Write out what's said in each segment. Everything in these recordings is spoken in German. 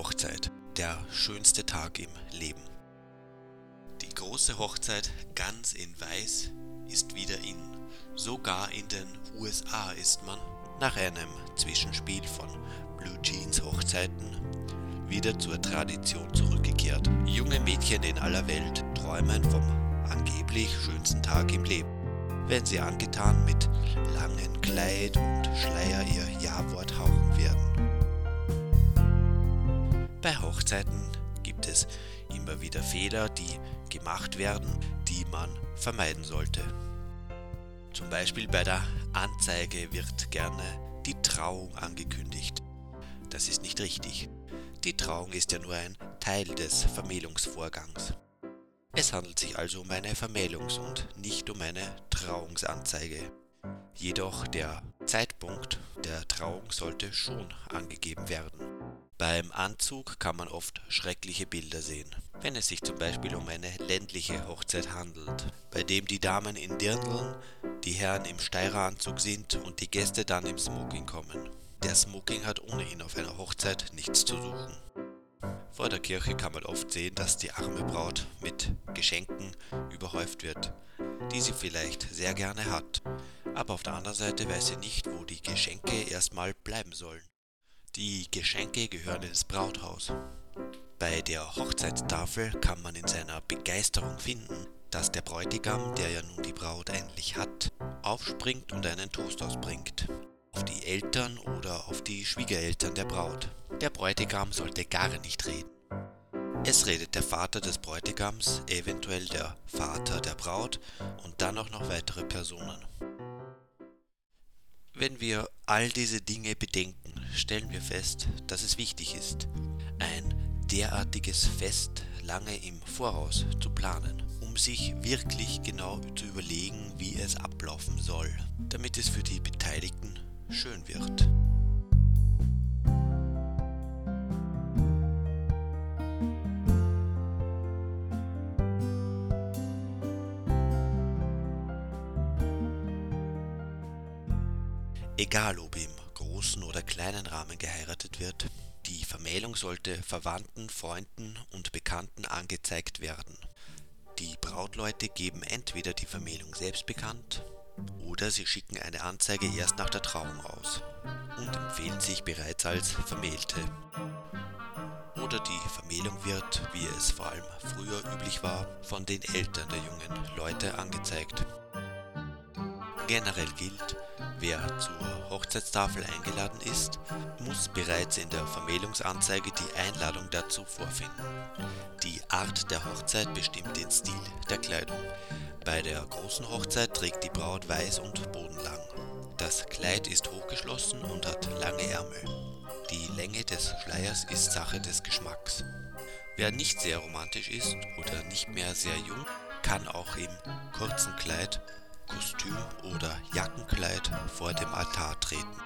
Hochzeit, der schönste Tag im Leben. Die große Hochzeit ganz in Weiß ist wieder in. Sogar in den USA ist man nach einem Zwischenspiel von Blue Jeans Hochzeiten wieder zur Tradition zurückgekehrt. Junge Mädchen in aller Welt träumen vom angeblich schönsten Tag im Leben, wenn sie angetan mit langem Kleid und Schleier ihr Ja-Wort hauchen werden. Bei Hochzeiten gibt es immer wieder Fehler, die gemacht werden, die man vermeiden sollte. Zum Beispiel bei der Anzeige wird gerne die Trauung angekündigt. Das ist nicht richtig. Die Trauung ist ja nur ein Teil des Vermählungsvorgangs. Es handelt sich also um eine Vermählungs- und nicht um eine Trauungsanzeige. Jedoch der Zeitpunkt der Trauung sollte schon angegeben werden. Beim Anzug kann man oft schreckliche Bilder sehen, wenn es sich zum Beispiel um eine ländliche Hochzeit handelt, bei dem die Damen in Dirndln, die Herren im Steireranzug sind und die Gäste dann im Smoking kommen. Der Smoking hat ohnehin auf einer Hochzeit nichts zu suchen. Vor der Kirche kann man oft sehen, dass die arme Braut mit Geschenken überhäuft wird, die sie vielleicht sehr gerne hat, aber auf der anderen Seite weiß sie nicht, wo die Geschenke erstmal bleiben sollen. Die Geschenke gehören ins Brauthaus. Bei der Hochzeitstafel kann man in seiner Begeisterung finden, dass der Bräutigam, der ja nun die Braut endlich hat, aufspringt und einen Toast ausbringt. Auf die Eltern oder auf die Schwiegereltern der Braut. Der Bräutigam sollte gar nicht reden. Es redet der Vater des Bräutigams, eventuell der Vater der Braut und dann auch noch weitere Personen. Wenn wir all diese Dinge bedenken, stellen wir fest, dass es wichtig ist, ein derartiges Fest lange im Voraus zu planen, um sich wirklich genau zu überlegen, wie es ablaufen soll, damit es für die Beteiligten schön wird. Egal ob im großen oder kleinen Rahmen geheiratet wird, die Vermählung sollte Verwandten, Freunden und Bekannten angezeigt werden. Die Brautleute geben entweder die Vermählung selbst bekannt oder sie schicken eine Anzeige erst nach der Trauung aus und empfehlen sich bereits als Vermählte. Oder die Vermählung wird, wie es vor allem früher üblich war, von den Eltern der jungen Leute angezeigt. Generell gilt, wer zur Hochzeitstafel eingeladen ist, muss bereits in der Vermählungsanzeige die Einladung dazu vorfinden. Die Art der Hochzeit bestimmt den Stil der Kleidung. Bei der großen Hochzeit trägt die Braut weiß und bodenlang. Das Kleid ist hochgeschlossen und hat lange Ärmel. Die Länge des Schleiers ist Sache des Geschmacks. Wer nicht sehr romantisch ist oder nicht mehr sehr jung, kann auch im kurzen Kleid Kostüm oder Jackenkleid vor dem Altar treten.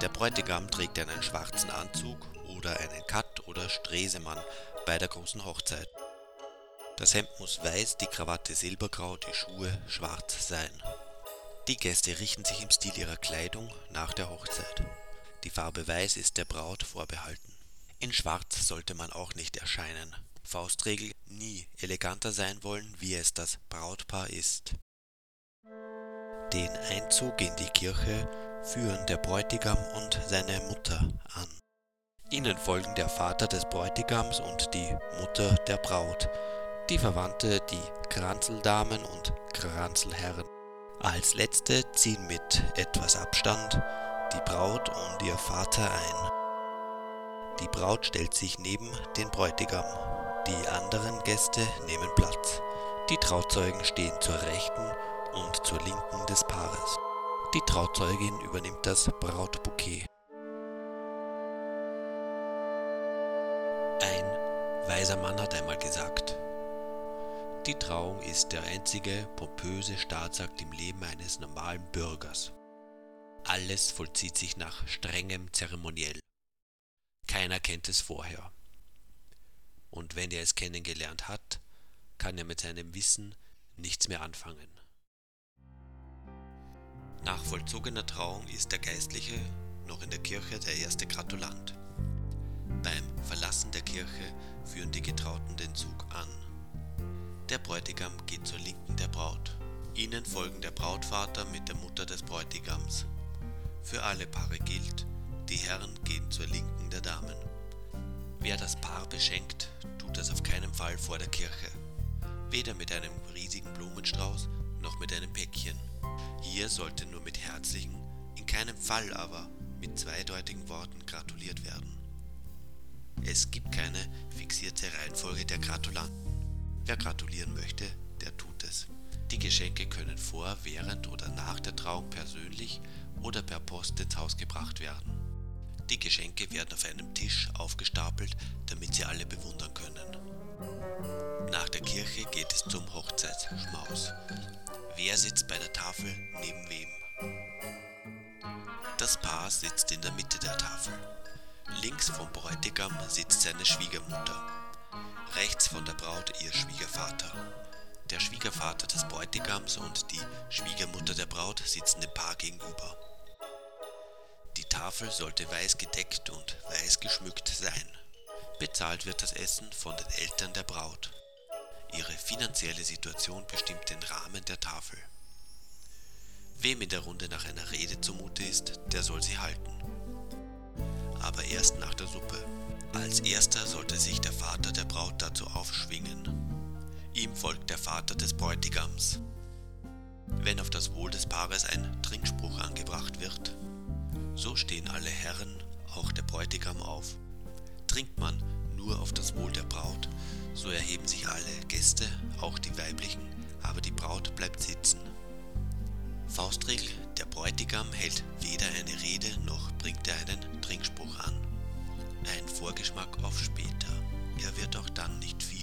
Der Bräutigam trägt einen schwarzen Anzug oder einen Katt oder Stresemann bei der großen Hochzeit. Das Hemd muss weiß, die Krawatte silbergrau, die Schuhe schwarz sein. Die Gäste richten sich im Stil ihrer Kleidung nach der Hochzeit. Die Farbe Weiß ist der Braut vorbehalten. In Schwarz sollte man auch nicht erscheinen. Faustregel nie eleganter sein wollen, wie es das Brautpaar ist. Den Einzug in die Kirche führen der Bräutigam und seine Mutter an. Ihnen folgen der Vater des Bräutigams und die Mutter der Braut, die Verwandte, die Kranzeldamen und Kranzelherren. Als letzte ziehen mit etwas Abstand die Braut und ihr Vater ein. Die Braut stellt sich neben den Bräutigam die anderen Gäste nehmen Platz. Die Trauzeugen stehen zur Rechten und zur Linken des Paares. Die Trauzeugin übernimmt das Brautbouquet. Ein weiser Mann hat einmal gesagt, die Trauung ist der einzige pompöse Staatsakt im Leben eines normalen Bürgers. Alles vollzieht sich nach strengem Zeremoniell. Keiner kennt es vorher. Und wenn er es kennengelernt hat, kann er mit seinem Wissen nichts mehr anfangen. Nach vollzogener Trauung ist der Geistliche noch in der Kirche der erste Gratulant. Beim Verlassen der Kirche führen die Getrauten den Zug an. Der Bräutigam geht zur Linken der Braut. Ihnen folgen der Brautvater mit der Mutter des Bräutigams. Für alle Paare gilt, die Herren gehen zur Linken der Damen. Wer das Paar beschenkt, tut das auf keinen Fall vor der Kirche. Weder mit einem riesigen Blumenstrauß noch mit einem Päckchen. Hier sollte nur mit herzlichen, in keinem Fall aber mit zweideutigen Worten gratuliert werden. Es gibt keine fixierte Reihenfolge der Gratulanten. Wer gratulieren möchte, der tut es. Die Geschenke können vor, während oder nach der Trauung persönlich oder per Post ins Haus gebracht werden. Die Geschenke werden auf einem Tisch aufgestapelt, damit sie alle bewundern können. Nach der Kirche geht es zum Hochzeitsschmaus. Wer sitzt bei der Tafel neben wem? Das Paar sitzt in der Mitte der Tafel. Links vom Bräutigam sitzt seine Schwiegermutter. Rechts von der Braut ihr Schwiegervater. Der Schwiegervater des Bräutigams und die Schwiegermutter der Braut sitzen dem Paar gegenüber. Die Tafel sollte weiß gedeckt und weiß geschmückt sein. Bezahlt wird das Essen von den Eltern der Braut. Ihre finanzielle Situation bestimmt den Rahmen der Tafel. Wem in der Runde nach einer Rede zumute ist, der soll sie halten. Aber erst nach der Suppe. Als erster sollte sich der Vater der Braut dazu aufschwingen. Ihm folgt der Vater des Bräutigams. Wenn auf das Wohl des Paares ein Trinkspruch angebracht wird, so stehen alle Herren, auch der Bräutigam auf. Trinkt man nur auf das Wohl der Braut, so erheben sich alle Gäste, auch die weiblichen, aber die Braut bleibt sitzen. Faustregel, der Bräutigam hält weder eine Rede noch bringt er einen Trinkspruch an. Ein Vorgeschmack auf später. Er wird auch dann nicht viel